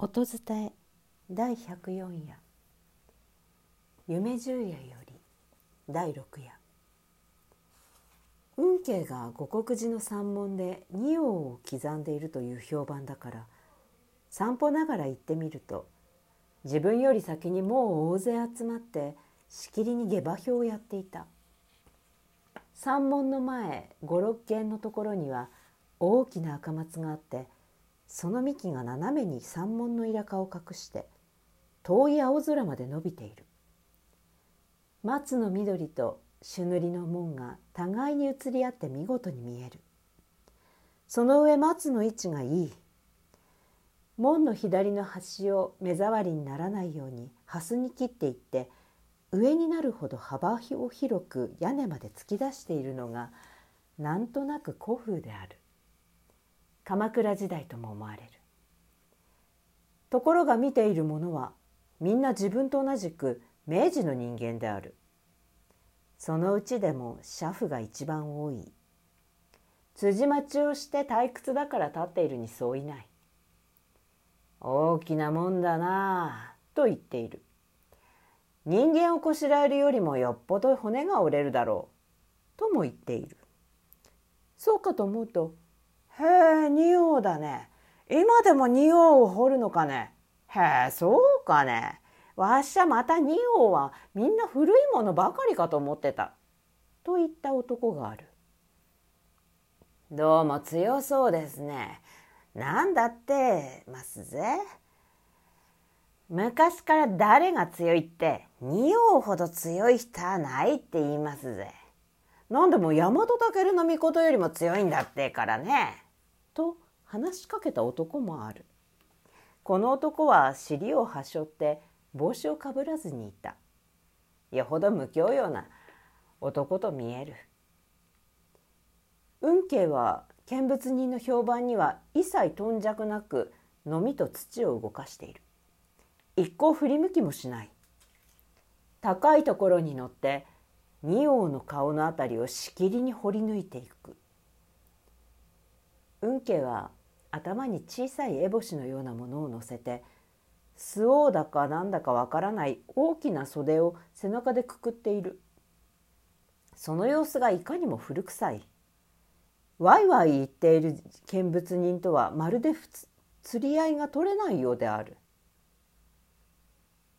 音伝え第104夜。夢十夜より第六夜。運慶が五国寺の山門で仁王を刻んでいるという評判だから散歩ながら行ってみると自分より先にもう大勢集まってしきりに下馬評をやっていた。山門の前五六軒のところには大きな赤松があってその幹が斜めに山門のイカを隠して遠い青空まで伸びている。松の緑と朱塗りの門が互いに移り合って見事に見える。その上松の位置がいい。門の左の端を目障りにならないように蓮に切っていって上になるほど幅を広く屋根まで突き出しているのがなんとなく古風である。鎌倉時代とも思われる。ところが見ている者はみんな自分と同じく明治の人間である。そのうちでも車夫が一番多い。辻待ちをして退屈だから立っているにそういない。大きなもんだなあと言っている。人間をこしらえるよりもよっぽど骨が折れるだろうとも言っている。そうかと思うとえ、仁王だね。今でも仁王を掘るのかね？へえ、そうかね。わっしゃまた仁王はみんな古いものばかりかと思ってた。と言った男がある。どうも強そうですね。なんだってますぜ。昔から誰が強いって仁王ほど強い人はないって言いますぜ。なんでも大和武の御事よりも強いんだってからね。と話しかけた男もある。この男は尻をはしょって帽子をかぶらずにいた。よほど無教養な男と見える。運慶は見物人の評判には一切頓着なくのみと土を動かしている。一向振り向きもしない。高いところに乗って仁王の顔のあたりをしきりに掘り抜いていく。運慶は頭に小さい烏帽子のようなものを乗せて周防だかなんだかわからない大きな袖を背中でくくっている。その様子がいかにも古臭い。ワイワイ言っている見物人とはまるで釣り合いが取れないようである。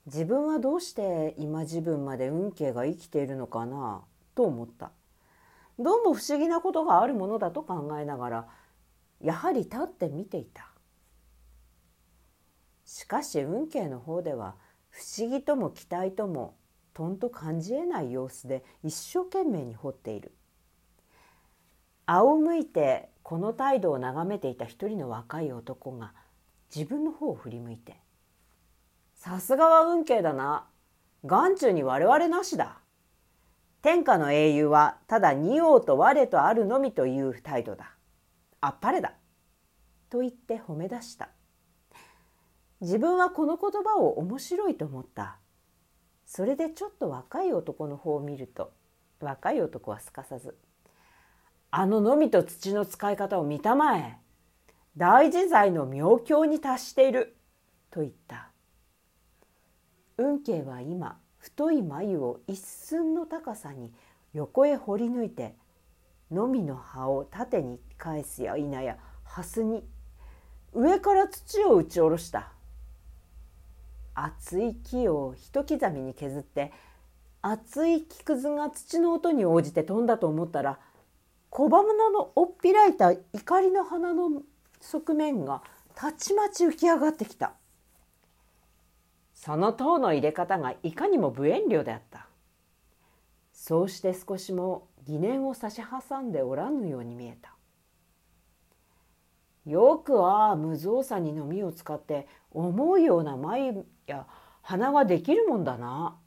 自分はどうして今自分まで運慶が生きているのかなと思った。どうも不思議なことがあるものだと考えながらやはり立って見ていた。しかし運慶の方では不思議とも期待ともとんと感じえない様子で一生懸命に掘っている。仰向いてこの態度を眺めていた一人の若い男が自分の方を振り向いて「さすがは運慶だな。眼中に我々なしだ。天下の英雄はただ仁王と我とあるのみという態度だ。あっぱれだ」と言って褒め出した。自分はこの言葉を面白いと思った。それでちょっと若い男の方を見ると若い男はすかさず「あののみと土の使い方を見たまえ。大自在の妙境に達している」と言った。運慶は今太い眉を一寸の高さに横へ掘り抜いてのみの葉を縦に返すや否や蓮に。上から土を打ち下ろした。厚い木を一刻みに削って厚い木くずが土の音に応じて飛んだと思ったら小花のおっぴらいた怒りの花の側面がたちまち浮き上がってきた。その塔の入れ方がいかにも無遠慮であった。そうして少しも疑念を差し挟んでおらぬように見えた。よくは無造作にのみを使って思うような眉や鼻ができるもんだな。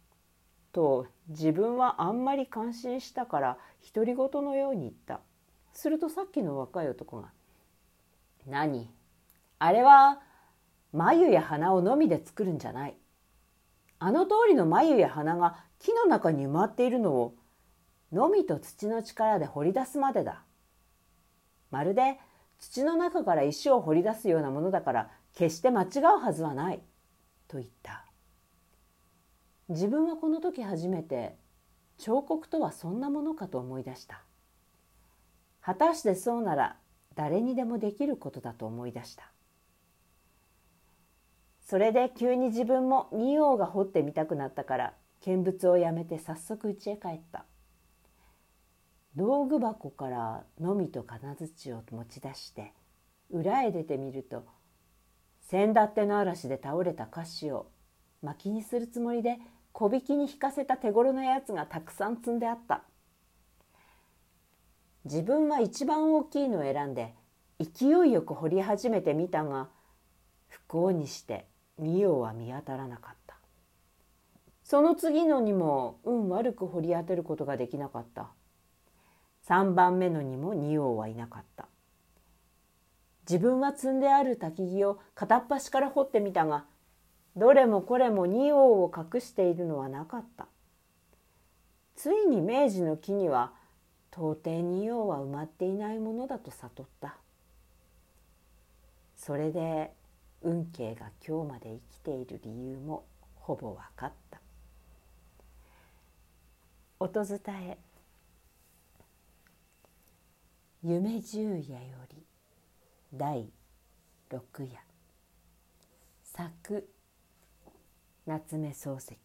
と自分はあんまり感心したから独り言のように言った。するとさっきの若い男が「何？あれは眉や鼻をのみで作るんじゃない。あの通りの眉や鼻が木の中に埋まっているのをのみと土の力で掘り出すまでだ。まるで土の中から石を掘り出すようなものだから決して間違うはずはないと言った。自分はこの時初めて彫刻とはそんなものかと思い出した。果たしてそうなら誰にでもできることだと思い出した。それで急に自分も仁王が彫ってみたくなったから見物をやめて早速家へ帰った。道具箱からのみと金槌を持ち出して裏へ出てみると先だっての嵐で倒れた菓子を薪にするつもりで小引きに引かせた手頃なやつがたくさん積んであった。自分は一番大きいのを選んで勢いよく掘り始めてみたが不幸にして仁王は見当たらなかった。その次のにも運悪く掘り当てることができなかった。3番目のにも仁王はいなかった。自分は積んである焚き木を片っ端から掘ってみたがどれもこれも仁王を隠しているのはなかった。ついに明治の木には到底仁王は埋まっていないものだと悟った。それで運慶が今日まで生きている理由もほぼ分かった。音伝え。夢十夜より第六夜。作夏目漱石。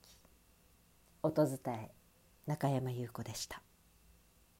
音伝え中山優子でした。